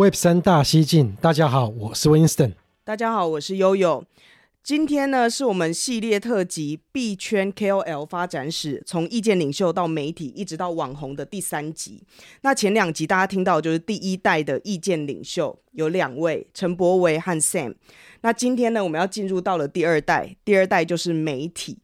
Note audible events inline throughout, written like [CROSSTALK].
Web 三大西进，大家好，我是 Winston。大家好，我是悠悠。今天呢，是我们系列特辑《币圈 KOL 发展史：从意见领袖到媒体，一直到网红》的第三集。那前两集大家听到就是第一代的意见领袖，有两位陈柏维和 Sam。那今天呢，我们要进入到了第二代，第二代就是媒体。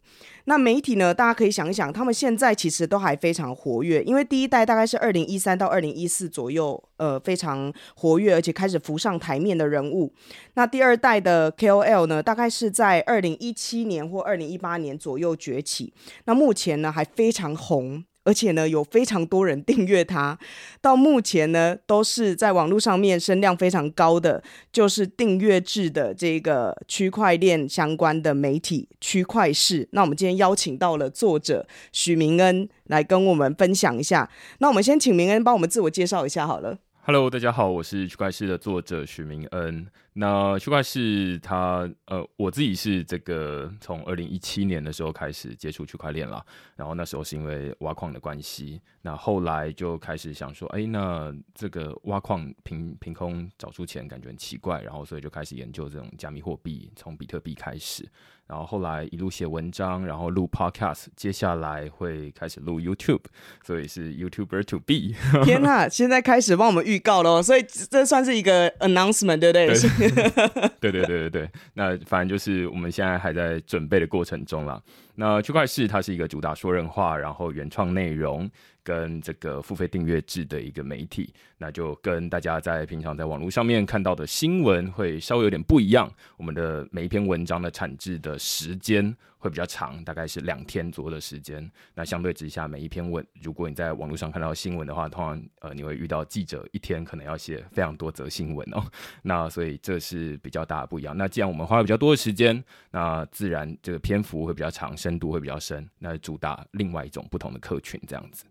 那媒体呢，大家可以想一想，他们现在其实都还非常活跃，因为第一代大概是二零一三到二零一四左右，呃，非常活跃，而且开始浮上台面的人物。那第二代的 KOL 呢，大概是在二零一七年或二零一八年左右崛起。那目前呢，还非常红。而且呢，有非常多人订阅它，到目前呢，都是在网络上面声量非常高的，就是订阅制的这个区块链相关的媒体区块势。那我们今天邀请到了作者许明恩来跟我们分享一下。那我们先请明恩帮我们自我介绍一下好了。Hello，大家好，我是区块势的作者许明恩。那区块是它呃，我自己是这个从二零一七年的时候开始接触区块链了，然后那时候是因为挖矿的关系，那后来就开始想说，哎，那这个挖矿凭凭空找出钱，感觉很奇怪，然后所以就开始研究这种加密货币，从比特币开始。然后后来一路写文章，然后录 Podcast，接下来会开始录 YouTube，所以是 YouTuber to be。天呐，[LAUGHS] 现在开始帮我们预告喽，所以这算是一个 announcement，对不对？[LAUGHS] 对 [LAUGHS] 对对对对，那反正就是我们现在还在准备的过程中了。那区块市它是一个主打说人话，然后原创内容。跟这个付费订阅制的一个媒体，那就跟大家在平常在网络上面看到的新闻会稍微有点不一样。我们的每一篇文章的产制的时间会比较长，大概是两天左右的时间。那相对之下，每一篇文，如果你在网络上看到新闻的话，通常呃你会遇到记者一天可能要写非常多则新闻哦。[LAUGHS] 那所以这是比较大的不一样。那既然我们花了比较多的时间，那自然这个篇幅会比较长，深度会比较深，那主打另外一种不同的客群这样子。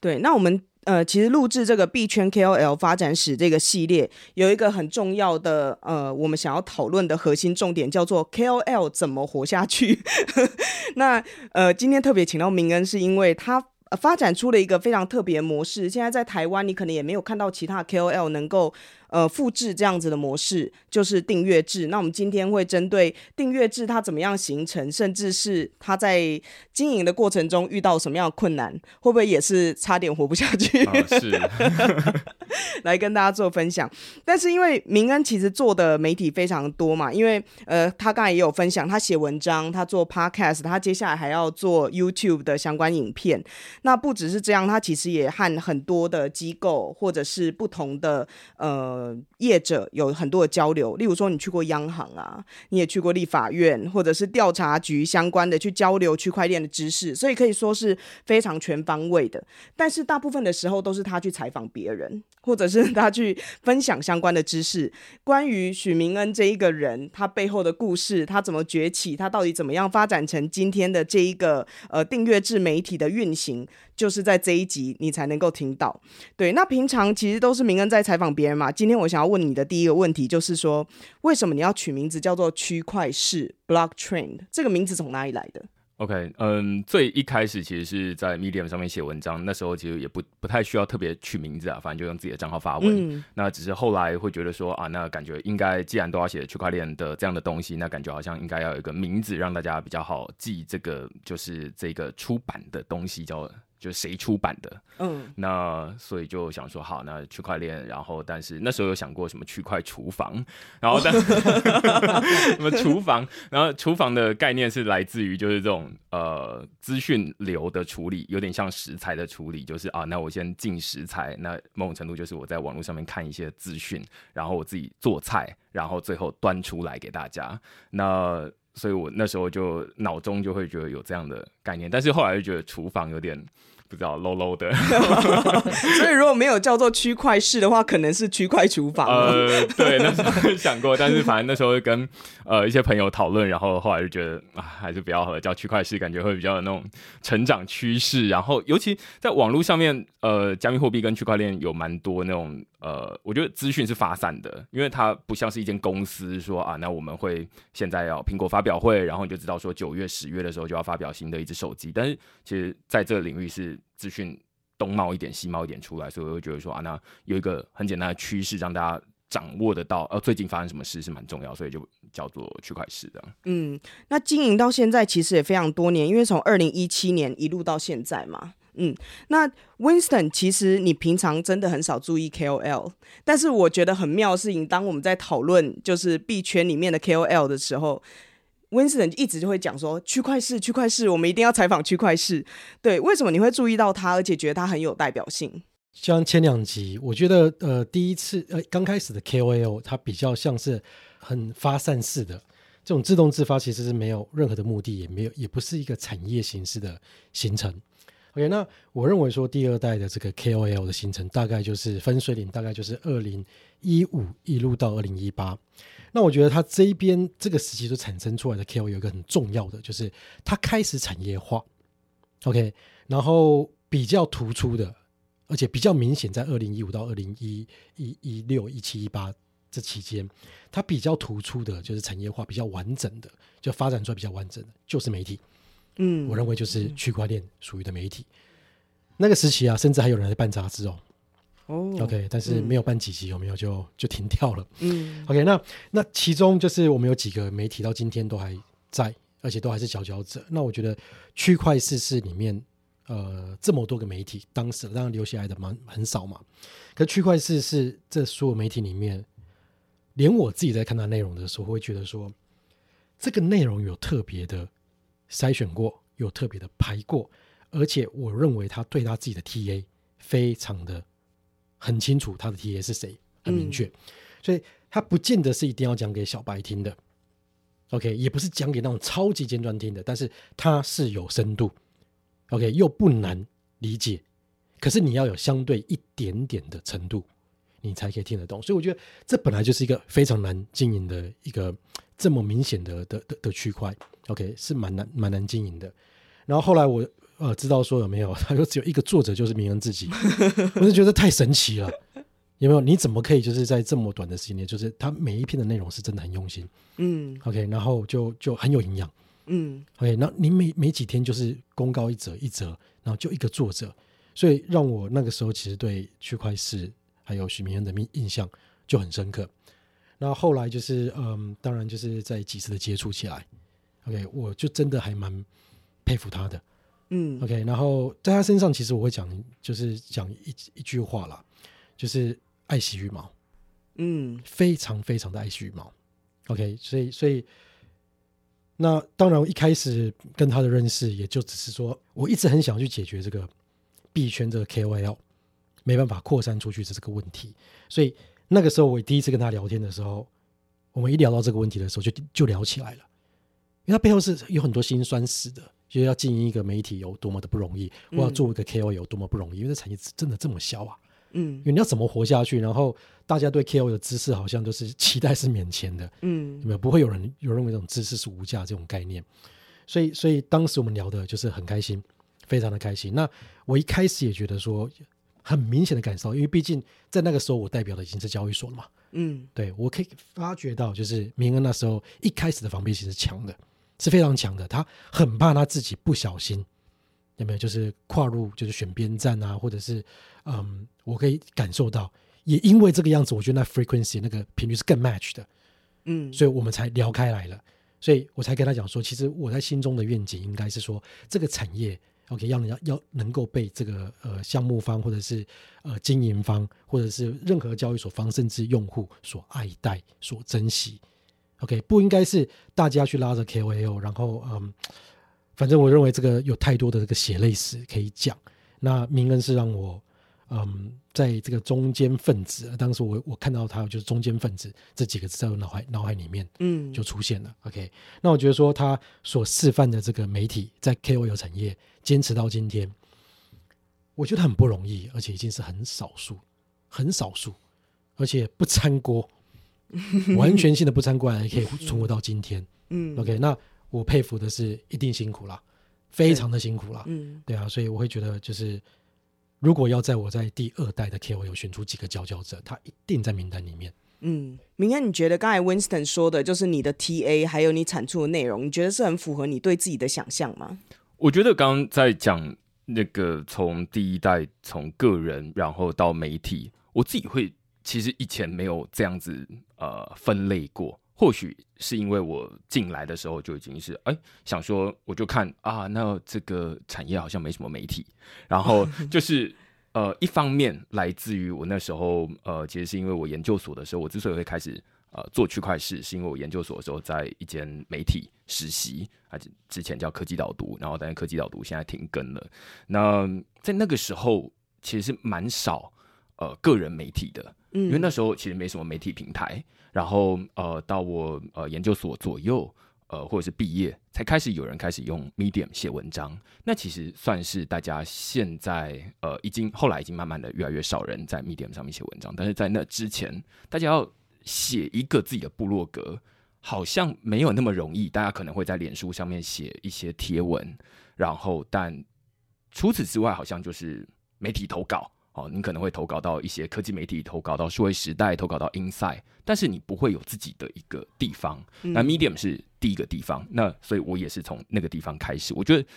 对，那我们呃，其实录制这个币圈 KOL 发展史这个系列，有一个很重要的呃，我们想要讨论的核心重点叫做 KOL 怎么活下去。[LAUGHS] 那呃，今天特别请到明恩，是因为他发展出了一个非常特别模式。现在在台湾，你可能也没有看到其他 KOL 能够。呃，复制这样子的模式就是订阅制。那我们今天会针对订阅制它怎么样形成，甚至是它在经营的过程中遇到什么样的困难，会不会也是差点活不下去？是，[LAUGHS] [LAUGHS] 来跟大家做分享。但是因为明恩其实做的媒体非常多嘛，因为呃，他刚才也有分享，他写文章，他做 podcast，他接下来还要做 YouTube 的相关影片。那不只是这样，他其实也和很多的机构或者是不同的呃。业者有很多的交流，例如说你去过央行啊，你也去过立法院或者是调查局相关的去交流区块链的知识，所以可以说是非常全方位的。但是大部分的时候都是他去采访别人，或者是他去分享相关的知识。[LAUGHS] 关于许明恩这一个人，他背后的故事，他怎么崛起，他到底怎么样发展成今天的这一个呃订阅制媒体的运行。就是在这一集你才能够听到。对，那平常其实都是明恩在采访别人嘛。今天我想要问你的第一个问题就是说，为什么你要取名字叫做区块式 （Block Trend）？这个名字从哪里来的？OK，嗯，最一开始其实是在 Medium 上面写文章，那时候其实也不不太需要特别取名字啊，反正就用自己的账号发文。嗯。那只是后来会觉得说啊，那感觉应该既然都要写区块链的这样的东西，那感觉好像应该要有一个名字让大家比较好记。这个就是这个出版的东西叫。就是谁出版的？嗯，那所以就想说，好，那区块链，然后但是那时候有想过什么区块厨房，然后但 [LAUGHS] 什么厨房，然后厨房的概念是来自于就是这种呃资讯流的处理，有点像食材的处理，就是啊，那我先进食材，那某种程度就是我在网络上面看一些资讯，然后我自己做菜，然后最后端出来给大家，那。所以我那时候就脑中就会觉得有这样的概念，但是后来就觉得厨房有点不知道 low low 的。[LAUGHS] 所以如果没有叫做区块式的话，可能是区块厨房。呃，对，那时候想过，但是反正那时候跟呃一些朋友讨论，然后后来就觉得啊，还是不要和叫区块式，感觉会比较有那种成长趋势。然后尤其在网络上面，呃，加密货币跟区块链有蛮多那种呃，我觉得资讯是发散的，因为它不像是一间公司说啊，那我们会现在要苹果发表会，然后你就知道说九月、十月的时候就要发表新的一只手机。但是其实在这个领域是资讯东冒一点、西冒一点出来，所以我会觉得说啊，那有一个很简单的趋势让大家掌握得到，呃，最近发生什么事是蛮重要，所以就叫做区块市的。嗯，那经营到现在其实也非常多年，因为从二零一七年一路到现在嘛。嗯，那 Winston，其实你平常真的很少注意 KOL，但是我觉得很妙的是，你当我们在讨论就是币圈里面的 KOL 的时候，Winston 一直就会讲说区块市，区块市，我们一定要采访区块市。对，为什么你会注意到他，而且觉得他很有代表性？像前两集，我觉得呃，第一次呃刚开始的 KOL，它比较像是很发散式的这种自动自发，其实是没有任何的目的，也没有，也不是一个产业形式的形成。OK，那我认为说第二代的这个 KOL 的形成，大概就是分水岭，大概就是二零一五一路到二零一八。那我觉得它这一边这个时期所产生出来的 KOL 有一个很重要的，就是它开始产业化。OK，然后比较突出的，而且比较明显，在二零一五到二零一一一六一七一八这期间，它比较突出的就是产业化比较完整的，就发展出来比较完整的，就是媒体。嗯，我认为就是区块链属于的媒体，那个时期啊，甚至还有人在办杂志哦。哦，OK，但是没有办几集，有没有就就停掉了。嗯，OK，那那其中就是我们有几个媒体到今天都还在，而且都还是佼佼者。那我觉得区块市是里面呃这么多个媒体，当时当然留下来的蛮很少嘛。可区块市是这所有媒体里面，连我自己在看它内容的时候，会觉得说这个内容有特别的。筛选过，有特别的排过，而且我认为他对他自己的 TA 非常的很清楚，他的 TA 是谁，很明确，嗯、所以他不见得是一定要讲给小白听的，OK，也不是讲给那种超级尖端听的，但是他是有深度，OK，又不难理解，可是你要有相对一点点的程度，你才可以听得懂，所以我觉得这本来就是一个非常难经营的一个这么明显的的的的区块。OK，是蛮难蛮难经营的。然后后来我呃知道说有没有，[LAUGHS] 他说只有一个作者就是明恩自己，[LAUGHS] 我就觉得太神奇了。有没有？你怎么可以就是在这么短的时间内，就是他每一篇的内容是真的很用心。嗯，OK，然后就就很有营养。嗯，OK，那你每每几天就是公告一则一则，然后就一个作者，所以让我那个时候其实对区块市还有许明恩的印印象就很深刻。那后来就是嗯，当然就是在几次的接触起来。OK，我就真的还蛮佩服他的，嗯，OK，然后在他身上，其实我会讲，就是讲一一句话啦，就是爱惜羽毛，嗯，非常非常的爱惜羽毛，OK，所以所以那当然，我一开始跟他的认识，也就只是说，我一直很想去解决这个币圈这个 KOL 没办法扩散出去的这个问题，所以那个时候我第一次跟他聊天的时候，我们一聊到这个问题的时候就，就就聊起来了。因为他背后是有很多辛酸史的，就是要经营一个媒体有多么的不容易，我要做一个 KOL 有多么不容易，因为这产业真的这么小啊。嗯，因为你要怎么活下去？然后大家对 KOL 的知识好像都是 [LAUGHS] 期待是免钱的，嗯，有没有？不会有人有认为这种知识是无价这种概念。所以，所以当时我们聊的就是很开心，非常的开心。那我一开始也觉得说，很明显的感受，因为毕竟在那个时候我代表的已经是交易所了嘛，嗯，对，我可以发觉到，就是明恩那时候一开始的防备心是强的。是非常强的，他很怕他自己不小心，有没有？就是跨入，就是选边站啊，或者是，嗯，我可以感受到，也因为这个样子，我觉得那 frequency 那个频率是更 match 的，嗯，所以我们才聊开来了，所以我才跟他讲说，其实我在心中的愿景应该是说，这个产业，OK，要要要能够被这个呃项目方或者是呃经营方或者是任何交易所方甚至用户所爱戴、所珍惜。OK，不应该是大家去拉着 KOL，然后嗯，反正我认为这个有太多的这个血泪史可以讲。那明恩是让我嗯，在这个中间分子，当时我我看到他就是中间分子这几个字在我脑海脑海里面，嗯，就出现了。嗯、OK，那我觉得说他所示范的这个媒体在 KOL 产业坚持到今天，我觉得很不容易，而且已经是很少数，很少数，而且不掺锅，[LAUGHS] 完全性的不参观也可以存活到今天。嗯，OK，那我佩服的是一定辛苦了，非常的辛苦了。嗯，对啊，所以我会觉得就是。如果要在我在第二代的 KOL 选出几个佼佼者，他一定在名单里面。嗯，明天，你觉得刚才 Winston 说的，就是你的 TA 还有你产出的内容，你觉得是很符合你对自己的想象吗？我觉得刚刚在讲那个从第一代从个人然后到媒体，我自己会其实以前没有这样子呃分类过。或许是因为我进来的时候就已经是哎、欸，想说我就看啊，那这个产业好像没什么媒体，然后 [LAUGHS] 就是呃，一方面来自于我那时候呃，其实是因为我研究所的时候，我之所以会开始呃做区块市，是因为我研究所的时候在一间媒体实习，啊，之前叫科技导读，然后但是科技导读现在停更了。那在那个时候其实是蛮少呃个人媒体的，嗯，因为那时候其实没什么媒体平台。然后呃，到我呃研究所左右，呃或者是毕业，才开始有人开始用 Medium 写文章。那其实算是大家现在呃已经后来已经慢慢的越来越少人在 Medium 上面写文章。但是在那之前，大家要写一个自己的部落格，好像没有那么容易。大家可能会在脸书上面写一些贴文，然后但除此之外，好像就是媒体投稿。哦，你可能会投稿到一些科技媒体，投稿到数位时代，投稿到 Inside，但是你不会有自己的一个地方。嗯、那 Medium 是第一个地方，那所以我也是从那个地方开始。我觉得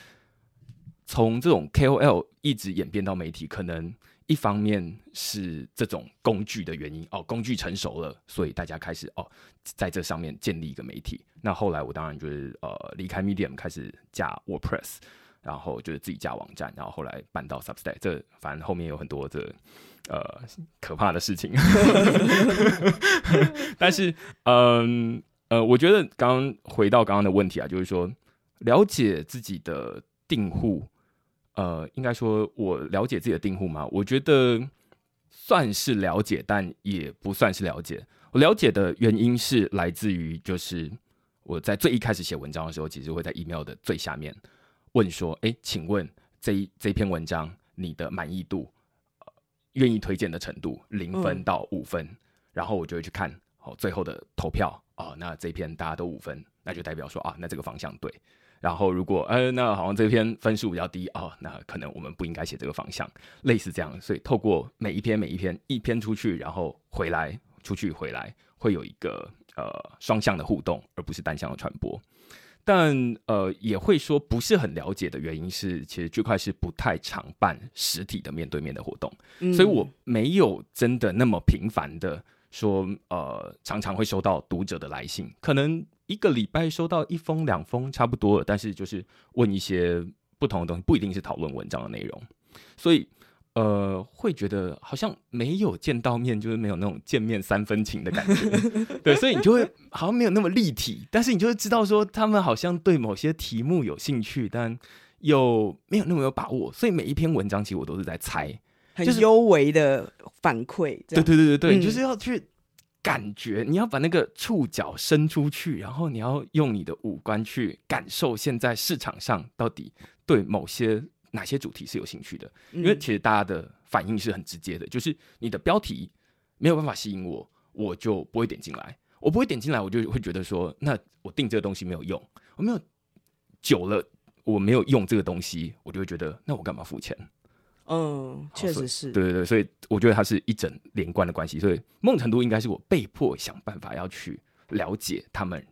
从这种 KOL 一直演变到媒体，可能一方面是这种工具的原因哦，工具成熟了，所以大家开始哦，在这上面建立一个媒体。那后来我当然就是呃离开 Medium，开始加 WordPress。然后就是自己架网站，然后后来搬到 Substack，这反正后面有很多的呃可怕的事情。[LAUGHS] 但是，嗯呃，我觉得刚回到刚刚的问题啊，就是说了解自己的订户，呃，应该说我了解自己的订户吗？我觉得算是了解，但也不算是了解。我了解的原因是来自于，就是我在最一开始写文章的时候，其实会在 email 的最下面。问说，哎、欸，请问这一这篇文章你的满意度，呃，愿意推荐的程度，零分到五分，嗯、然后我就会去看哦，最后的投票哦，那这篇大家都五分，那就代表说啊，那这个方向对。然后如果呃，那好像这篇分数比较低哦，那可能我们不应该写这个方向，类似这样。所以透过每一篇每一篇一篇出去，然后回来出去回来，会有一个呃双向的互动，而不是单向的传播。但呃，也会说不是很了解的原因是，其实区块是不太常办实体的面对面的活动，嗯、所以我没有真的那么频繁的说，呃，常常会收到读者的来信，可能一个礼拜收到一封两封差不多了，但是就是问一些不同的东西，不一定是讨论文章的内容，所以。呃，会觉得好像没有见到面，就是没有那种见面三分情的感觉，[LAUGHS] 对，所以你就会好像没有那么立体，但是你就会知道说他们好像对某些题目有兴趣，但又没有那么有把握，所以每一篇文章其实我都是在猜，很幽微的反馈，对对对对对，嗯、就是要去感觉，你要把那个触角伸出去，然后你要用你的五官去感受现在市场上到底对某些。哪些主题是有兴趣的？因为其实大家的反应是很直接的，就是你的标题没有办法吸引我，我就不会点进来。我不会点进来，我就会觉得说，那我订这个东西没有用。我没有久了，我没有用这个东西，我就会觉得，那我干嘛付钱？嗯，确实是。对对对，所以我觉得它是一整连贯的关系。所以某种程度应该是我被迫想办法要去了解他们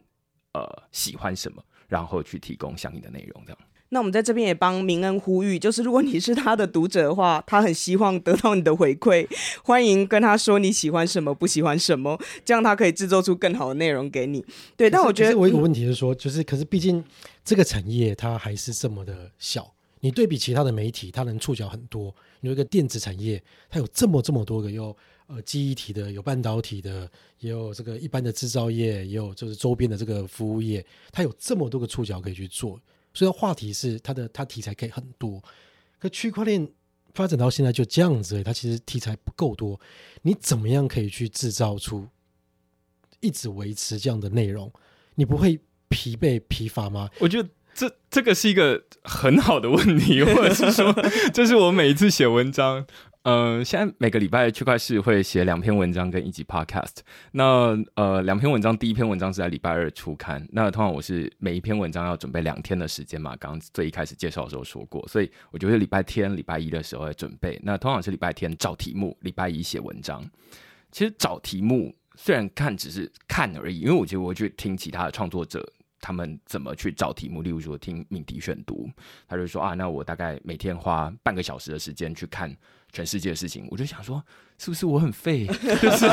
呃喜欢什么，然后去提供相应的内容，这样。那我们在这边也帮明恩呼吁，就是如果你是他的读者的话，他很希望得到你的回馈，欢迎跟他说你喜欢什么，不喜欢什么，这样他可以制作出更好的内容给你。对，但我觉得我有一个问题是说，就是可是毕竟这个产业它还是这么的小，你对比其他的媒体，它能触角很多。有一个电子产业，它有这么这么多个，有呃记忆体的，有半导体的，也有这个一般的制造业，也有就是周边的这个服务业，它有这么多个触角可以去做。所以话题是它的，它题材可以很多，可区块链发展到现在就这样子，它其实题材不够多。你怎么样可以去制造出一直维持这样的内容？你不会疲惫疲乏吗？我觉得这这个是一个很好的问题，或者是说，这是我每一次写文章。呃，现在每个礼拜区块势会写两篇文章跟一集 podcast。那呃，两篇文章，第一篇文章是在礼拜二出刊。那通常我是每一篇文章要准备两天的时间嘛，刚最一开始介绍的时候说过，所以我觉得礼拜天、礼拜一的时候来准备。那通常是礼拜天找题目，礼拜一写文章。其实找题目虽然看只是看而已，因为我觉得我去听其他的创作者他们怎么去找题目，例如说听敏迪选读，他就说啊，那我大概每天花半个小时的时间去看。全世界的事情，我就想说，是不是我很废？[LAUGHS] 就是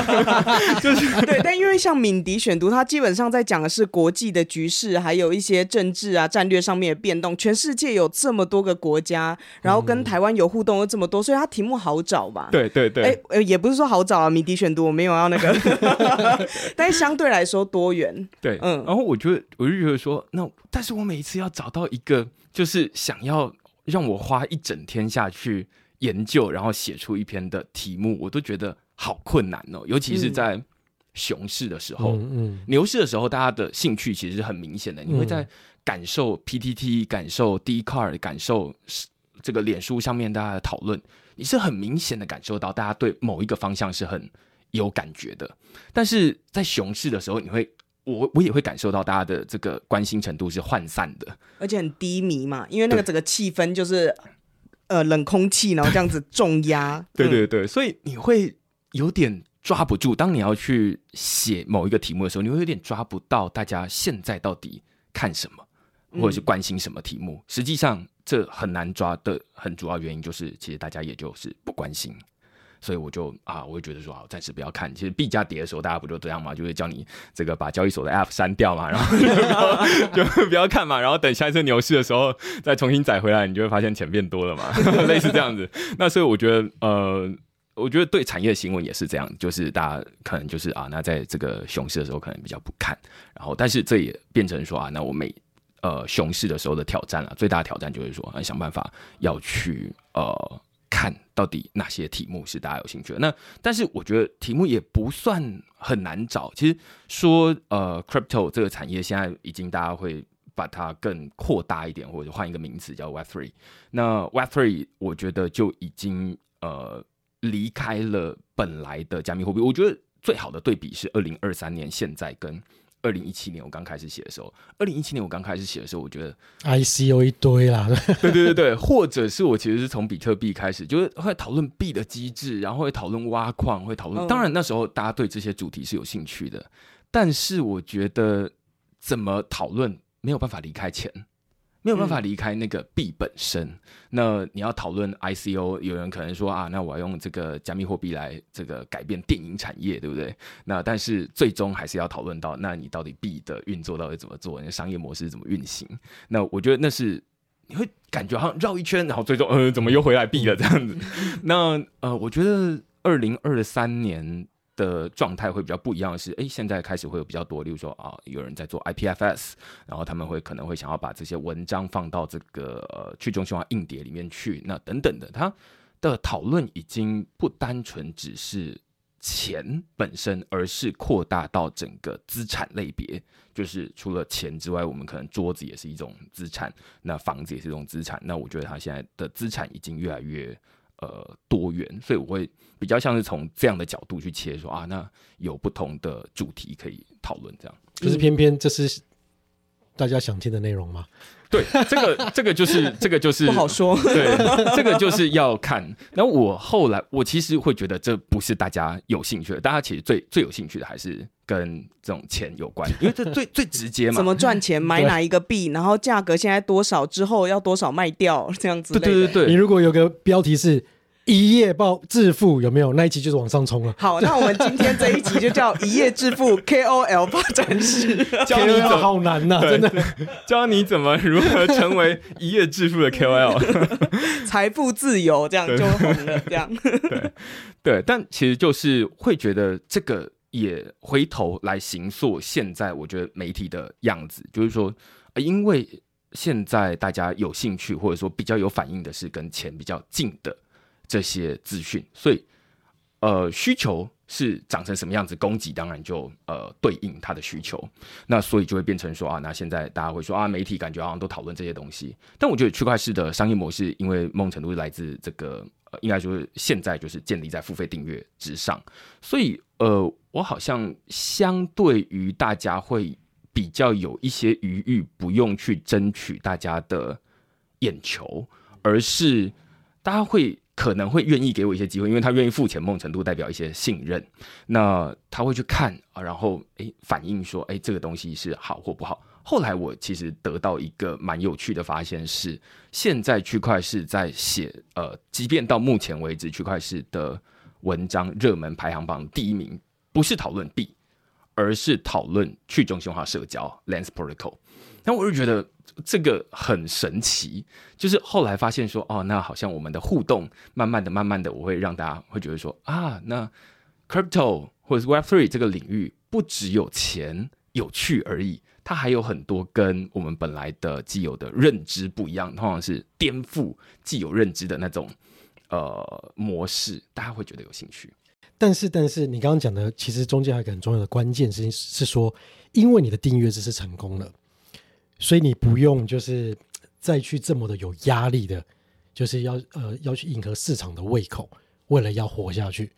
就是对，但因为像敏迪选读，它基本上在讲的是国际的局势，还有一些政治啊、战略上面的变动。全世界有这么多个国家，然后跟台湾有互动又这么多，所以它题目好找吧？对对对，哎、欸，也不是说好找啊。敏迪选读我没有要那个，[LAUGHS] 但是相对来说多元。对，嗯。然后我觉得，我就觉得说，那但是我每一次要找到一个，就是想要让我花一整天下去。研究，然后写出一篇的题目，我都觉得好困难哦。尤其是在熊市的时候，嗯嗯、牛市的时候，大家的兴趣其实是很明显的。你会在感受 PTT、感受 Dcard、感受这个脸书上面大家的讨论，你是很明显的感受到大家对某一个方向是很有感觉的。但是在熊市的时候，你会，我我也会感受到大家的这个关心程度是涣散的，而且很低迷嘛，因为那个整个气氛就是。呃，冷空气，然后这样子 [LAUGHS] 重压，对对对，所以你会有点抓不住。当你要去写某一个题目的时候，你会有点抓不到大家现在到底看什么，或者是关心什么题目。嗯、实际上，这很难抓的很主要原因就是，其实大家也就是不关心。所以我就啊，我就觉得说，好，暂时不要看。其实币价跌的时候，大家不就这样吗？就会叫你这个把交易所的 App 删掉嘛，然后就不要看嘛，然后等下一次牛市的时候再重新载回来，你就会发现钱变多了嘛，[LAUGHS] 类似这样子。那所以我觉得，呃，我觉得对产业新闻也是这样，就是大家可能就是啊，那在这个熊市的时候可能比较不看，然后但是这也变成说啊，那我每呃熊市的时候的挑战了，最大的挑战就是说，啊，想办法要去呃。看到底哪些题目是大家有兴趣的？那但是我觉得题目也不算很难找。其实说呃，crypto 这个产业现在已经大家会把它更扩大一点，或者换一个名词叫 Web Three。那 Web Three，我觉得就已经呃离开了本来的加密货币。我觉得最好的对比是二零二三年现在跟。二零一七年我刚开始写的时候，二零一七年我刚开始写的时候，我觉得 ICO 一堆啦，[LAUGHS] 对对对对，或者是我其实是从比特币开始，就是会讨论币的机制，然后会讨论挖矿，会讨论。当然那时候大家对这些主题是有兴趣的，但是我觉得怎么讨论没有办法离开钱。没有办法离开那个币本身。嗯、那你要讨论 ICO，有人可能说啊，那我要用这个加密货币来这个改变电影产业，对不对？那但是最终还是要讨论到，那你到底币的运作到底怎么做？你的商业模式怎么运行？那我觉得那是你会感觉好像绕一圈，然后最终呃，怎么又回来币了这样子？那呃，我觉得二零二三年。的状态会比较不一样的是，哎，现在开始会有比较多，例如说啊，有人在做 IPFS，然后他们会可能会想要把这些文章放到这个去中心化硬碟里面去，那等等的，它的讨论已经不单纯只是钱本身，而是扩大到整个资产类别，就是除了钱之外，我们可能桌子也是一种资产，那房子也是一种资产，那我觉得它现在的资产已经越来越。呃，多元，所以我会比较像是从这样的角度去切，说啊，那有不同的主题可以讨论，这样。可是偏偏这是大家想听的内容吗？对，这个这个就是 [LAUGHS] 这个就是不好说。对，这个就是要看。然后我后来我其实会觉得这不是大家有兴趣的，大家其实最最有兴趣的还是跟这种钱有关，因为这最 [LAUGHS] 最直接嘛。怎么赚钱？买哪一个币？然后价格现在多少？之后要多少卖掉？这样子。对对对对。你如果有个标题是。一夜暴致富有没有？那一集就是往上冲了。好，那我们今天这一集就叫一夜致富 [LAUGHS] KOL 发展史，[LAUGHS] 教你怎么好难呐、啊，真的 [LAUGHS] 教你怎么如何成为一夜致富的 KOL，财富自由这样就红了，这样对对，但其实就是会觉得这个也回头来形塑现在我觉得媒体的样子，就是说，因为现在大家有兴趣或者说比较有反应的是跟钱比较近的。这些资讯，所以呃，需求是长成什么样子，供给当然就呃对应它的需求。那所以就会变成说啊，那现在大家会说啊，媒体感觉好像都讨论这些东西。但我觉得区块链的商业模式，因为某种程度是来自这个，呃、应该说现在就是建立在付费订阅之上，所以呃，我好像相对于大家会比较有一些余裕，不用去争取大家的眼球，而是大家会。可能会愿意给我一些机会，因为他愿意付钱，某种程度代表一些信任。那他会去看啊，然后诶反映说，诶这个东西是好或不好。后来我其实得到一个蛮有趣的发现是，现在区块是在写呃，即便到目前为止，区块是的文章热门排行榜第一名不是讨论币，而是讨论去中心化社交 Lens Protocol。那我就觉得。这个很神奇，就是后来发现说，哦，那好像我们的互动，慢慢的、慢慢的，我会让大家会觉得说，啊，那 crypto 或者是 Web Three 这个领域，不只有钱有趣而已，它还有很多跟我们本来的既有的认知不一样，通常是颠覆既有认知的那种呃模式，大家会觉得有兴趣。但是，但是你刚刚讲的，其实中间还有一个很重要的关键是是说，因为你的订阅制是成功了。所以你不用就是再去这么的有压力的，就是要呃要去迎合市场的胃口，为了要活下去，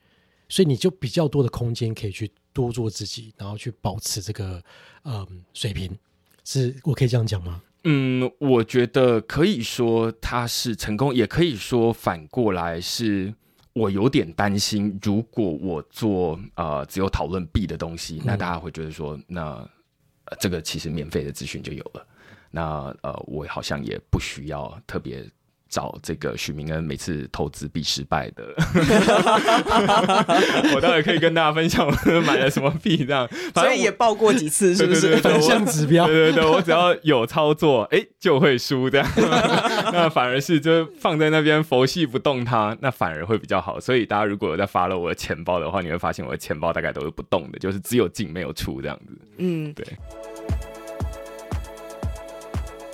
所以你就比较多的空间可以去多做自己，然后去保持这个嗯水平，是我可以这样讲吗？嗯，我觉得可以说他是成功，也可以说反过来是我有点担心，如果我做呃只有讨论 B 的东西，那大家会觉得说那。这个其实免费的资讯就有了，那呃，我好像也不需要特别找这个许明恩每次投资必失败的，[LAUGHS] 我倒也可以跟大家分享我买了什么币这样，所以也报过几次，是不是？反向指标，对对对，我只要有操作，哎，就会输这样，[LAUGHS] 那反而是就放在那边佛系不动它，那反而会比较好。所以大家如果有在 follow 我的钱包的话，你会发现我的钱包大概都是不动的，就是只有进没有出这样子。嗯，对。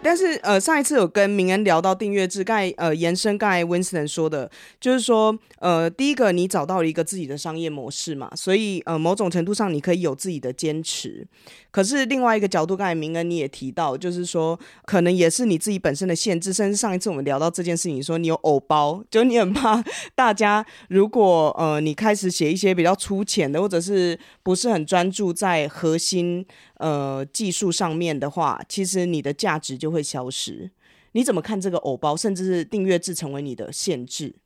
但是呃，上一次有跟明恩聊到订阅制，刚才呃延伸刚才 Winston 说的，就是说呃，第一个你找到了一个自己的商业模式嘛，所以呃某种程度上你可以有自己的坚持。可是另外一个角度，刚才明恩你也提到，就是说可能也是你自己本身的限制，甚至上一次我们聊到这件事情，说你有偶包，就你很怕大家如果呃你开始写一些比较粗浅的，或者是不是很专注在核心。呃，技术上面的话，其实你的价值就会消失。你怎么看这个偶包，甚至是订阅制成为你的限制？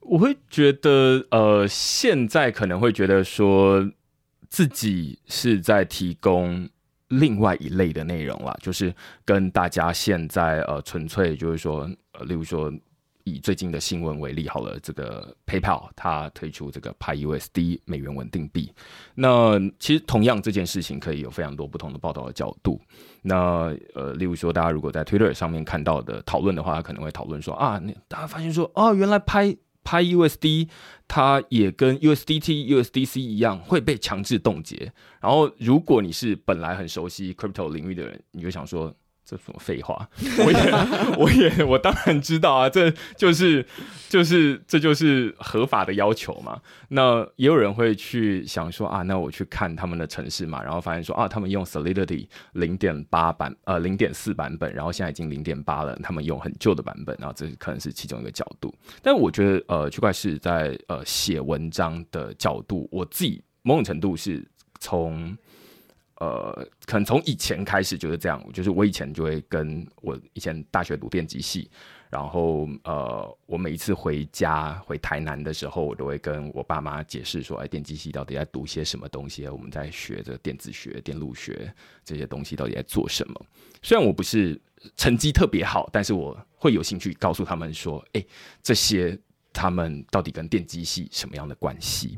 我会觉得，呃，现在可能会觉得说自己是在提供另外一类的内容啦，就是跟大家现在呃纯粹就是说，呃，例如说。以最近的新闻为例，好了，这个 PayPal 它推出这个 PayUSD 美元稳定币。那其实同样这件事情可以有非常多不同的报道的角度。那呃，例如说，大家如果在 Twitter 上面看到的讨论的话，可能会讨论说啊，那大家发现说哦，原来拍拍 USD，它也跟 USDT、USDC 一样会被强制冻结。然后，如果你是本来很熟悉 Crypto 领域的人，你就想说。这什么废话？我也，我也，我当然知道啊，这就是，就是，这就是合法的要求嘛。那也有人会去想说啊，那我去看他们的城市嘛，然后发现说啊，他们用 Solidity 零点八版，呃，零点四版本，然后现在已经零点八了，他们用很旧的版本，然后这可能是其中一个角度。但我觉得，呃，区块势在呃写文章的角度，我自己某种程度是从。呃，可能从以前开始就是这样，就是我以前就会跟我以前大学读电机系，然后呃，我每一次回家回台南的时候，我都会跟我爸妈解释说，哎，电机系到底在读些什么东西？我们在学这电子学、电路学这些东西到底在做什么？虽然我不是成绩特别好，但是我会有兴趣告诉他们说，哎，这些他们到底跟电机系什么样的关系？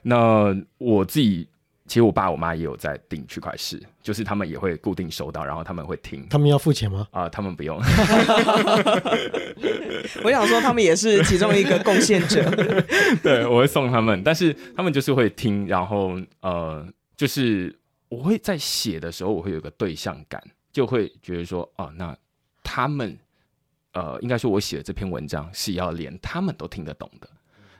那我自己。其实我爸我妈也有在订区块势，就是他们也会固定收到，然后他们会听。他们要付钱吗？啊、呃，他们不用。[LAUGHS] 我想说，他们也是其中一个贡献者。[LAUGHS] 对，我会送他们，但是他们就是会听，然后呃，就是我会在写的时候，我会有个对象感，就会觉得说，哦、呃，那他们呃，应该说我写的这篇文章是要连他们都听得懂的。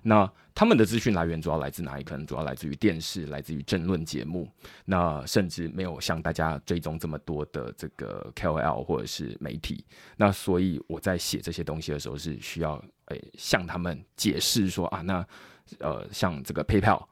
那他们的资讯来源主要来自哪里？可能主要来自于电视，来自于政论节目。那甚至没有像大家追踪这么多的这个 KOL 或者是媒体。那所以我在写这些东西的时候，是需要诶、欸、向他们解释说啊，那呃像这个 PayPal，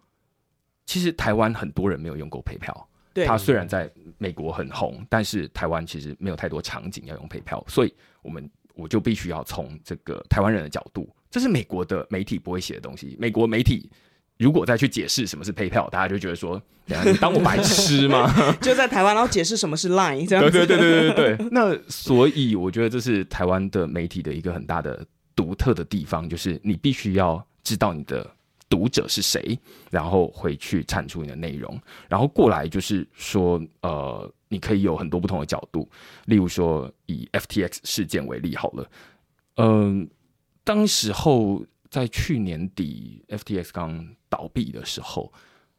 其实台湾很多人没有用过 PayPal。对，它虽然在美国很红，但是台湾其实没有太多场景要用 PayPal，所以我们我就必须要从这个台湾人的角度。这是美国的媒体不会写的东西。美国媒体如果再去解释什么是 PayPal，大家就觉得说，你当我白痴吗？[LAUGHS] 就在台湾，然后解释什么是 Line，这样子。对对对对对对。那所以我觉得这是台湾的媒体的一个很大的独特的地方，就是你必须要知道你的读者是谁，然后回去产出你的内容，然后过来就是说，呃，你可以有很多不同的角度。例如说，以 FTX 事件为例好了，嗯、呃。当时候在去年底，FTX 刚倒闭的时候，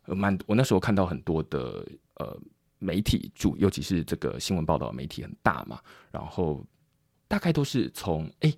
蛮我那时候看到很多的呃媒体主，尤其是这个新闻报道媒体很大嘛，然后大概都是从哎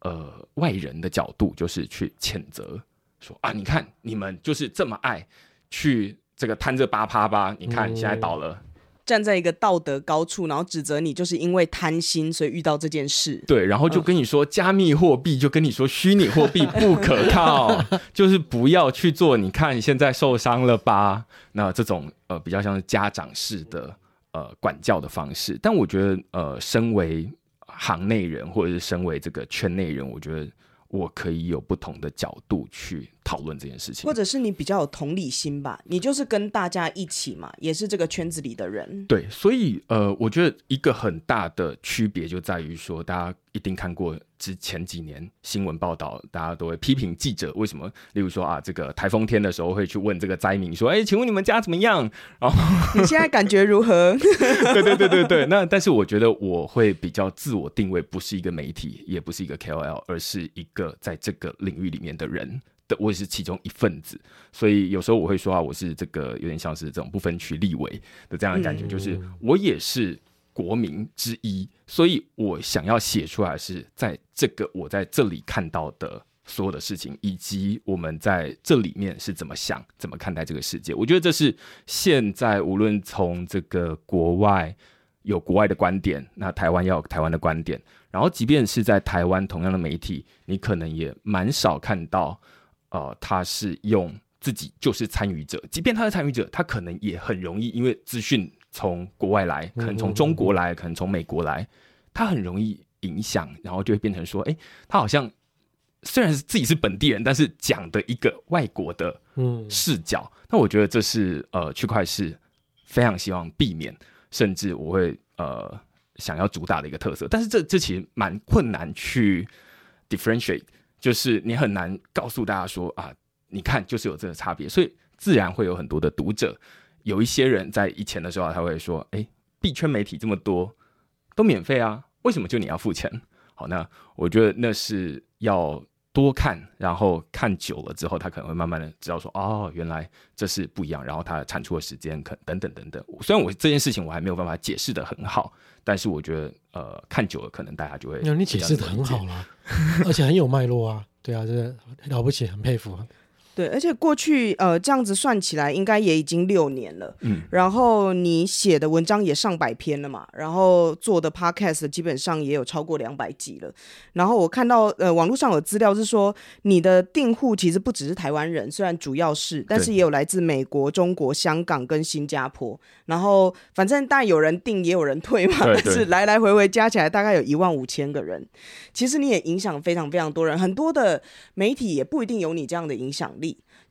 呃外人的角度，就是去谴责说啊，你看你们就是这么爱去这个贪这八趴吧，你看现在倒了。嗯站在一个道德高处，然后指责你就是因为贪心，所以遇到这件事。对，然后就跟你说加密货币，就跟你说虚拟货币不可靠，[LAUGHS] 就是不要去做。你看你现在受伤了吧？那这种呃比较像是家长式的呃管教的方式。但我觉得呃，身为行内人或者是身为这个圈内人，我觉得。我可以有不同的角度去讨论这件事情，或者是你比较有同理心吧，你就是跟大家一起嘛，也是这个圈子里的人。对，所以呃，我觉得一个很大的区别就在于说，大家一定看过之前几年新闻报道，大家都会批评记者为什么，例如说啊，这个台风天的时候会去问这个灾民说，哎，请问你们家怎么样？然后 [LAUGHS] 你现在感觉如何？[LAUGHS] 对对对对对。那但是我觉得我会比较自我定位，不是一个媒体，也不是一个 KOL，而是一个。在这个领域里面的人的，我也是其中一份子，所以有时候我会说啊，我是这个有点像是这种不分区立委的这样的感觉，就是我也是国民之一，所以我想要写出来是在这个我在这里看到的所有的事情，以及我们在这里面是怎么想、怎么看待这个世界。我觉得这是现在无论从这个国外有国外的观点，那台湾要有台湾的观点。然后，即便是在台湾，同样的媒体，你可能也蛮少看到，呃，他是用自己就是参与者。即便他是参与者，他可能也很容易，因为资讯从国外来，可能从中国来，可能从美国来，他很容易影响，然后就会变成说，哎，他好像虽然是自己是本地人，但是讲的一个外国的视角。那我觉得这是呃，区块是非常希望避免，甚至我会呃。想要主打的一个特色，但是这这其实蛮困难去 differentiate，就是你很难告诉大家说啊，你看就是有这个差别，所以自然会有很多的读者，有一些人在以前的时候他会说，哎，币圈媒体这么多都免费啊，为什么就你要付钱？好，那我觉得那是要。多看，然后看久了之后，他可能会慢慢的知道说，哦，原来这是不一样。然后他产出的时间可等等等等。虽然我这件事情我还没有办法解释的很好，但是我觉得，呃，看久了可能大家就会。你解释的很好了，而且很有脉络啊。对啊，这个了不起，很佩服。对，而且过去呃这样子算起来，应该也已经六年了。嗯，然后你写的文章也上百篇了嘛，然后做的 podcast 基本上也有超过两百集了。然后我看到呃网络上有资料是说，你的订户其实不只是台湾人，虽然主要是，但是也有来自美国、中国、香港跟新加坡。然后反正大有人订也有人退嘛，[LAUGHS] 但是来来回回加起来大概有一万五千个人。其实你也影响非常非常多人，很多的媒体也不一定有你这样的影响力。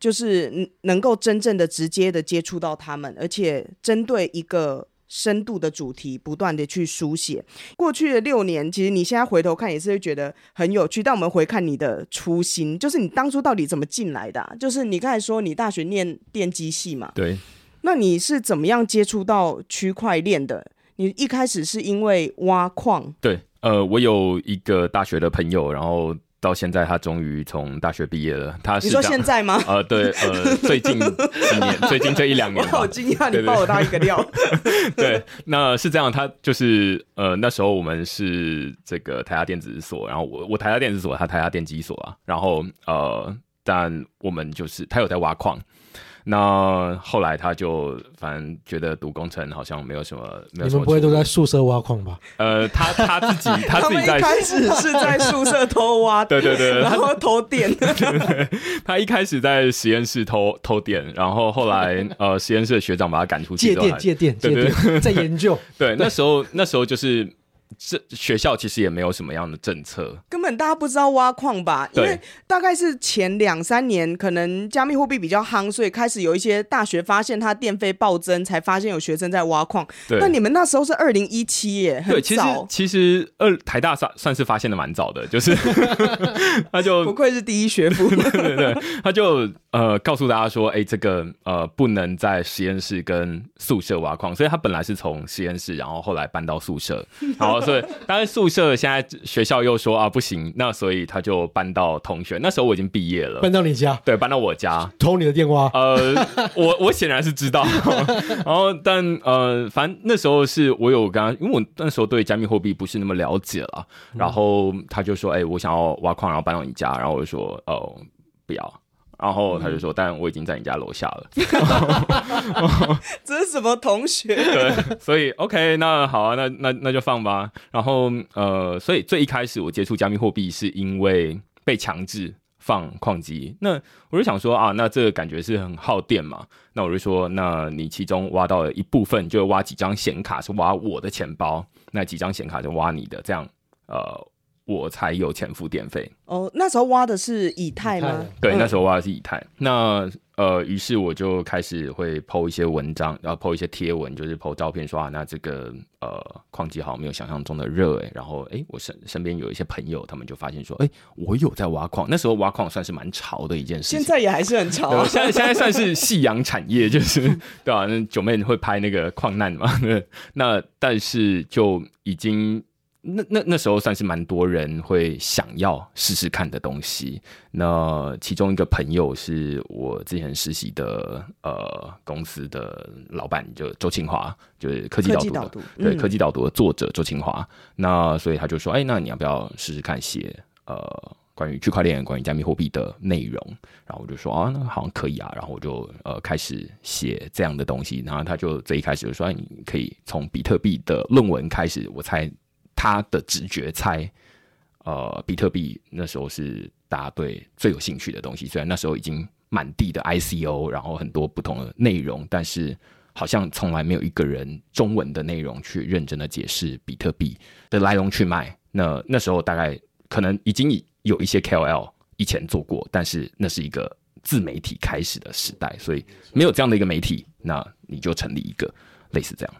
就是能够真正的直接的接触到他们，而且针对一个深度的主题，不断的去书写。过去的六年，其实你现在回头看也是会觉得很有趣。但我们回看你的初心，就是你当初到底怎么进来的啊？就是你刚才说你大学念电机系嘛？对。那你是怎么样接触到区块链的？你一开始是因为挖矿？对，呃，我有一个大学的朋友，然后。到现在，他终于从大学毕业了。他是你说现在吗？[LAUGHS] 呃，对，呃，最近几年，[LAUGHS] 最近这一两年，我好惊讶，你爆我大一个料。[LAUGHS] 对，那是这样，他就是呃，那时候我们是这个台下电子所，然后我我台下电子所，他台下电机所啊，然后呃，但我们就是他有在挖矿。那后来他就反正觉得读工程好像没有什么，没有什么。你们不会都在宿舍挖矿吧？呃，他他自己他自己在他一开始是在宿舍偷挖，[LAUGHS] 对对对，[LAUGHS] 然后偷电。对对对，他一开始在实验室偷偷电，然后后来呃实验室的学长把他赶出去，借电借电，对对，对，在研究。[LAUGHS] 对，那时候那时候就是。这学校其实也没有什么样的政策，根本大家不知道挖矿吧？因为大概是前两三年，可能加密货币比较夯，所以开始有一些大学发现它电费暴增，才发现有学生在挖矿。对，那你们那时候是二零一七耶，很早。其实其实二台大算算是发现的蛮早的，就是他就不愧是第一学府，对对对，他就呃告诉大家说，哎，这个呃不能在实验室跟宿舍挖矿，所以他本来是从实验室，然后后来搬到宿舍，[LAUGHS] 然后。所以，当然宿舍现在学校又说啊不行，那所以他就搬到同学。那时候我已经毕业了，搬到你家，对，搬到我家，偷你的电话。呃，我我显然是知道，然后但呃，反正那时候是我有跟他，因为我那时候对加密货币不是那么了解了，然后他就说，哎、欸，我想要挖矿，然后搬到你家，然后我就说，哦，不要。然后他就说：“但我已经在你家楼下了。”这是什么同学？[LAUGHS] 对，所以 OK，那好啊，那那那就放吧。然后呃，所以最一开始我接触加密货币是因为被强制放矿机。那我就想说啊，那这个感觉是很耗电嘛。那我就说，那你其中挖到了一部分，就挖几张显卡是挖我的钱包，那几张显卡就挖你的，这样呃。我才有钱付电费哦。那时候挖的是以太吗？太对，那时候挖的是以太。嗯、那呃，于是我就开始会 po 一些文章，然后 po 一些贴文，就是 po 照片说啊，那这个呃矿机好像没有想象中的热哎。然后哎、欸，我身身边有一些朋友，他们就发现说，哎、欸，我有在挖矿。那时候挖矿算是蛮潮的一件事情，现在也还是很潮、啊。现在现在算是夕阳产业，就是 [LAUGHS] 对吧、啊？那九妹会拍那个矿难嘛？那但是就已经。那那那时候算是蛮多人会想要试试看的东西。那其中一个朋友是我之前实习的呃公司的老板，就周清华，就是科技导读的，读嗯、对科技导读的作者周清华。那所以他就说：“哎、欸，那你要不要试试看写呃关于区块链、关于加密货币的内容？”然后我就说：“啊，那好像可以啊。”然后我就呃开始写这样的东西。然后他就最一开始就说：“哎，你可以从比特币的论文开始。”我猜。他的直觉猜，呃，比特币那时候是大家对最有兴趣的东西。虽然那时候已经满地的 ICO，然后很多不同的内容，但是好像从来没有一个人中文的内容去认真的解释比特币的来龙去脉。那那时候大概可能已经有一些 KOL 以前做过，但是那是一个自媒体开始的时代，所以没有这样的一个媒体，那你就成立一个类似这样。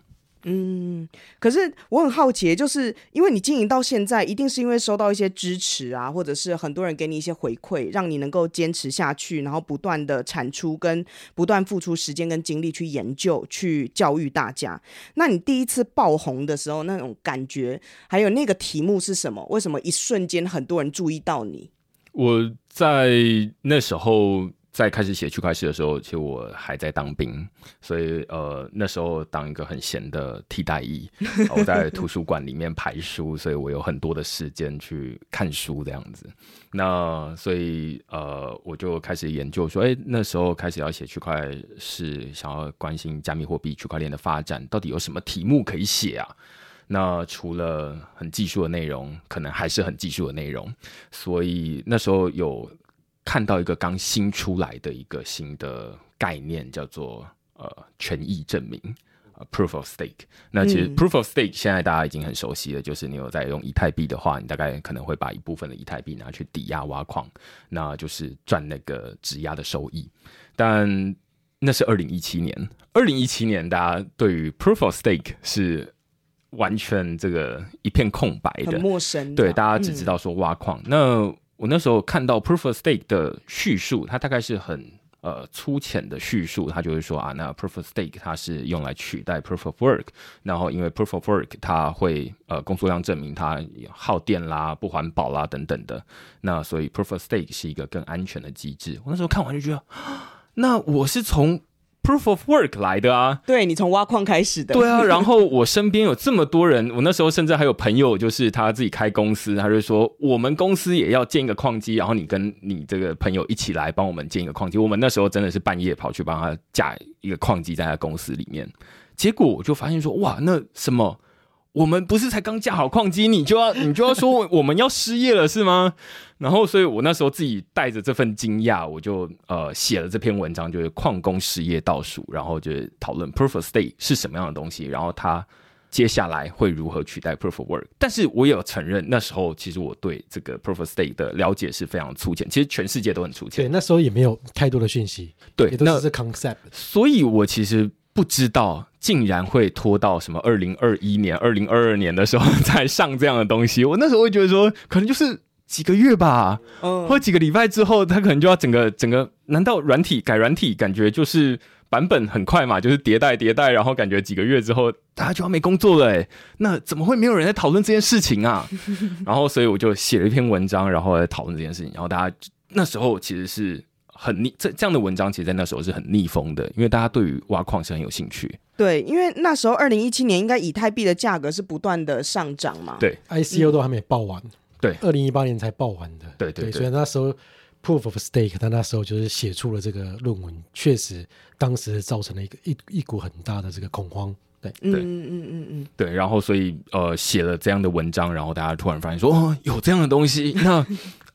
嗯，可是我很好奇，就是因为你经营到现在，一定是因为收到一些支持啊，或者是很多人给你一些回馈，让你能够坚持下去，然后不断的产出跟不断付出时间跟精力去研究、去教育大家。那你第一次爆红的时候，那种感觉，还有那个题目是什么？为什么一瞬间很多人注意到你？我在那时候。在开始写区块链的时候，其实我还在当兵，所以呃那时候当一个很闲的替代役，我 [LAUGHS] 在图书馆里面排书，所以我有很多的时间去看书这样子。那所以呃我就开始研究说，哎、欸，那时候开始要写区块链，是想要关心加密货币区块链的发展，到底有什么题目可以写啊？那除了很技术的内容，可能还是很技术的内容，所以那时候有。看到一个刚新出来的一个新的概念，叫做呃权益证明，呃 proof of stake。那其实 proof of stake 现在大家已经很熟悉了，就是你有在用以太币的话，你大概可能会把一部分的以太币拿去抵押挖矿，那就是赚那个质押的收益。但那是二零一七年，二零一七年大家对于 proof of stake 是完全这个一片空白的，陌生。对，大家只知道说挖矿。嗯、那我那时候看到 Proof of Stake 的叙述，它大概是很呃粗浅的叙述，它就是说啊，那 Proof of Stake 它是用来取代 Proof of Work，然后因为 Proof of Work 它会呃工作量证明它耗电啦、不环保啦等等的，那所以 Proof of Stake 是一个更安全的机制。我那时候看完就觉得，那我是从。Proof of Work 来的啊，对，你从挖矿开始的，对啊。[LAUGHS] 然后我身边有这么多人，我那时候甚至还有朋友，就是他自己开公司，他就说我们公司也要建一个矿机，然后你跟你这个朋友一起来帮我们建一个矿机。我们那时候真的是半夜跑去帮他架一个矿机在他公司里面，结果我就发现说，哇，那什么？我们不是才刚架好矿机，你就要 [LAUGHS] 你就要说我们要失业了是吗？然后，所以我那时候自己带着这份惊讶，我就呃写了这篇文章，就是矿工失业倒数，然后就是讨论 Proof of Stake 是什么样的东西，然后它接下来会如何取代 Proof of Work。但是我也有承认，那时候其实我对这个 Proof of Stake 的了解是非常粗浅，其实全世界都很粗浅。对，那时候也没有太多的讯息，对，也都是 concept。所以我其实。不知道竟然会拖到什么二零二一年、二零二二年的时候才上这样的东西。我那时候会觉得说，可能就是几个月吧，或者几个礼拜之后，它可能就要整个整个。难道软体改软体，感觉就是版本很快嘛？就是迭代迭代，然后感觉几个月之后大家就要没工作了哎？那怎么会没有人在讨论这件事情啊？[LAUGHS] 然后所以我就写了一篇文章，然后来讨论这件事情。然后大家那时候其实是。很逆这这样的文章，其实在那时候是很逆风的，因为大家对于挖矿是很有兴趣。对，因为那时候二零一七年，应该以太币的价格是不断的上涨嘛。对，ICO 都还没报完。对，二零一八年才报完的。对对，对，对，所以那时候 Proof of Stake，他那时候就是写出了这个论文，确实当时造成了一个一一股很大的这个恐慌。对，嗯嗯嗯嗯嗯，对，然后所以呃写了这样的文章，然后大家突然发现说哦，有这样的东西，那。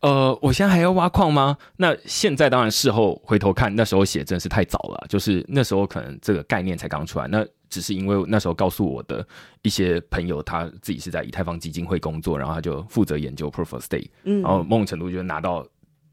呃，我现在还要挖矿吗？那现在当然事后回头看，那时候写真是太早了，就是那时候可能这个概念才刚出来。那只是因为那时候告诉我的一些朋友，他自己是在以太坊基金会工作，然后他就负责研究 Proof of Stake，嗯，然后某种程度就拿到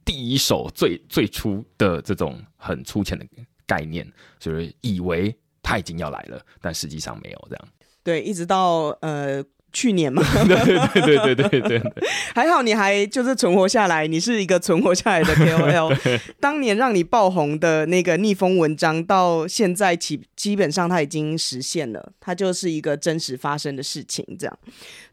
第一手最最初的这种很粗浅的概念，所以以为他已经要来了，但实际上没有这样。对，一直到呃。去年嘛，[LAUGHS] 对对对对对对对，[LAUGHS] 还好你还就是存活下来，你是一个存活下来的 KOL。[LAUGHS] 当年让你爆红的那个逆风文章，到现在起基本上它已经实现了，它就是一个真实发生的事情，这样。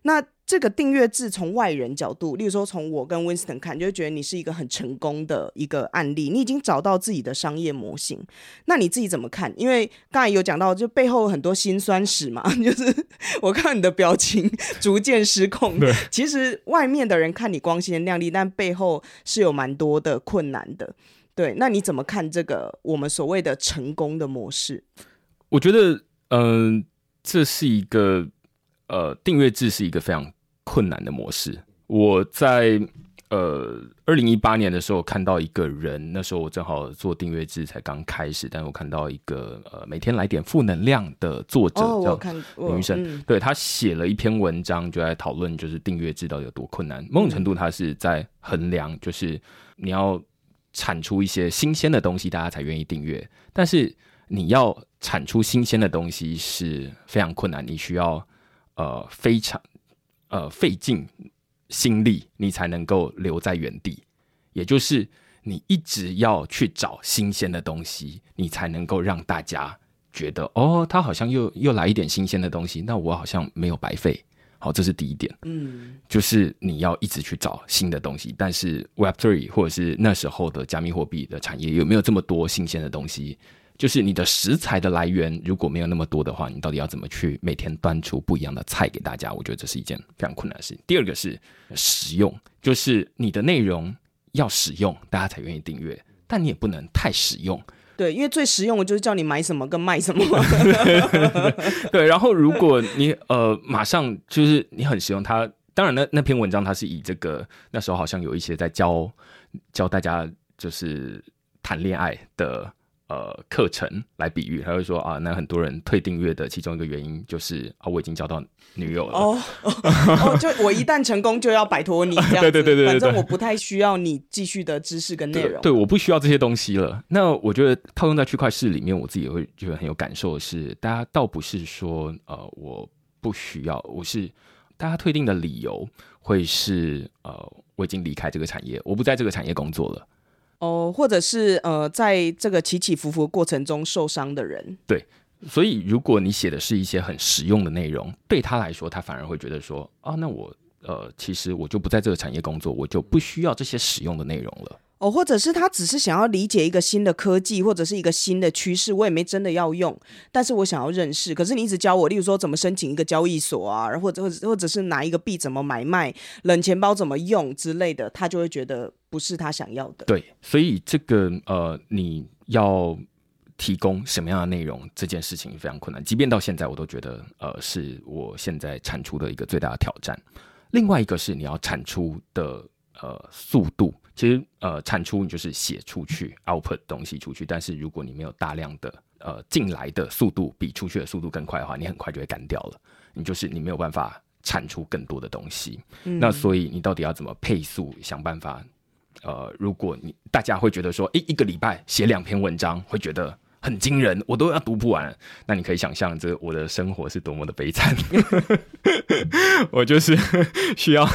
那。这个订阅制从外人角度，例如说从我跟 Winston 看，就会觉得你是一个很成功的一个案例，你已经找到自己的商业模型。那你自己怎么看？因为刚才有讲到，就背后很多辛酸史嘛，[LAUGHS] 就是我看你的表情逐渐失控。对，其实外面的人看你光鲜亮丽，但背后是有蛮多的困难的。对，那你怎么看这个我们所谓的成功的模式？我觉得，嗯、这是一个。呃，订阅制是一个非常困难的模式。我在呃二零一八年的时候看到一个人，那时候我正好做订阅制才刚开始，但我看到一个呃每天来点负能量的作者叫女生，嗯、对，他写了一篇文章，就在讨论就是订阅制到底有多困难。某种程度，他是在衡量，就是你要产出一些新鲜的东西，大家才愿意订阅。但是你要产出新鲜的东西是非常困难，你需要。呃，非常呃费尽心力，你才能够留在原地。也就是你一直要去找新鲜的东西，你才能够让大家觉得哦，他好像又又来一点新鲜的东西，那我好像没有白费。好，这是第一点。嗯，就是你要一直去找新的东西。但是 Web Three 或者是那时候的加密货币的产业有没有这么多新鲜的东西？就是你的食材的来源如果没有那么多的话，你到底要怎么去每天端出不一样的菜给大家？我觉得这是一件非常困难的事情。第二个是实用，就是你的内容要实用，大家才愿意订阅，但你也不能太实用。对，因为最实用的就是叫你买什么跟卖什么。[LAUGHS] 对，然后如果你呃马上就是你很实用，它当然那那篇文章它是以这个那时候好像有一些在教教大家就是谈恋爱的。呃，课程来比喻，他会说啊，那很多人退订阅的其中一个原因就是啊，我已经交到女友了。哦，[LAUGHS] 哦，就我一旦成功就要摆脱你这样子，[LAUGHS] 对对对对，反正我不太需要你继续的知识跟内容。对，对，我不需要这些东西了。那我觉得套用在区块市里面，我自己也会觉得很有感受的是，大家倒不是说呃我不需要，我是大家退订的理由会是呃我已经离开这个产业，我不在这个产业工作了。哦，或者是呃，在这个起起伏伏过程中受伤的人。对，所以如果你写的是一些很实用的内容，对他来说，他反而会觉得说啊，那我呃，其实我就不在这个产业工作，我就不需要这些实用的内容了。哦，或者是他只是想要理解一个新的科技，或者是一个新的趋势，我也没真的要用，但是我想要认识。可是你一直教我，例如说怎么申请一个交易所啊，或者或者或者是哪一个币怎么买卖，冷钱包怎么用之类的，他就会觉得不是他想要的。对，所以这个呃，你要提供什么样的内容，这件事情非常困难。即便到现在，我都觉得呃，是我现在产出的一个最大的挑战。另外一个是你要产出的呃速度。其实，呃，产出你就是写出去，output 东西出去。但是，如果你没有大量的呃进来的速度比出去的速度更快的话，你很快就会干掉了。你就是你没有办法产出更多的东西。嗯、那所以，你到底要怎么配速？想办法。呃，如果你大家会觉得说，诶，一个礼拜写两篇文章，会觉得。很惊人，我都要读不完。那你可以想象，这我的生活是多么的悲惨。[LAUGHS] 我就是需要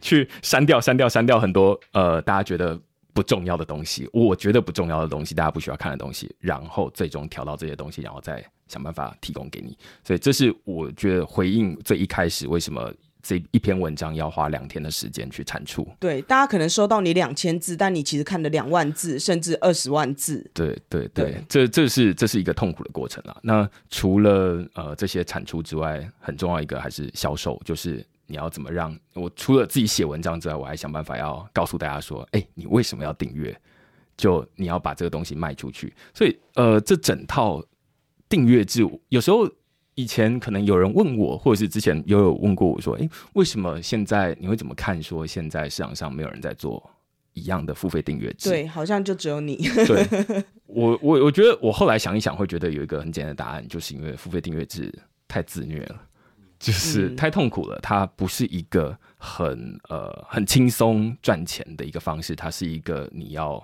去删掉、删掉、删掉很多呃，大家觉得不重要的东西。我觉得不重要的东西，大家不需要看的东西，然后最终调到这些东西，然后再想办法提供给你。所以，这是我觉得回应最一开始为什么。这一篇文章要花两天的时间去产出。对，大家可能收到你两千字，但你其实看了两万字，甚至二十万字。对对对，对这这是这是一个痛苦的过程啊。那除了呃这些产出之外，很重要一个还是销售，就是你要怎么让我除了自己写文章之外，我还想办法要告诉大家说，哎，你为什么要订阅？就你要把这个东西卖出去。所以呃，这整套订阅制有时候。以前可能有人问我，或者是之前有有问过我说：“诶，为什么现在你会怎么看？说现在市场上没有人在做一样的付费订阅制？”对，好像就只有你。对，[LAUGHS] 我我我觉得我后来想一想，会觉得有一个很简单的答案，就是因为付费订阅制太自虐了，就是太痛苦了。它不是一个很呃很轻松赚钱的一个方式，它是一个你要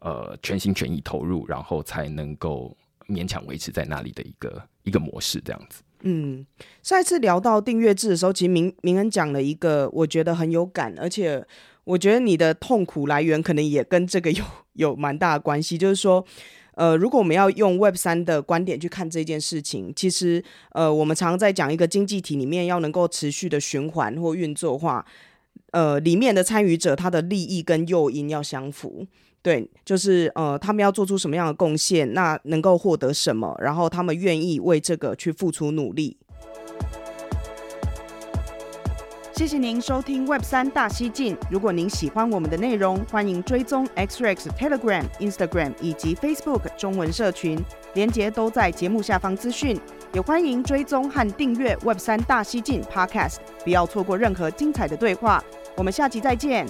呃全心全意投入，然后才能够。勉强维持在那里的一个一个模式，这样子。嗯，上一次聊到订阅制的时候，其实明明恩讲了一个我觉得很有感，而且我觉得你的痛苦来源可能也跟这个有有蛮大的关系。就是说，呃，如果我们要用 [LAUGHS] Web 三的观点去看这件事情，其实呃，我们常常在讲一个经济体里面要能够持续的循环或运作的话，呃，里面的参与者他的利益跟诱因要相符。对，就是呃，他们要做出什么样的贡献，那能够获得什么，然后他们愿意为这个去付出努力。谢谢您收听 Web 三大西进。如果您喜欢我们的内容，欢迎追踪 XREX Telegram、Instagram 以及 Facebook 中文社群，连接都在节目下方资讯。也欢迎追踪和订阅 Web 三大西进 Podcast，不要错过任何精彩的对话。我们下期再见。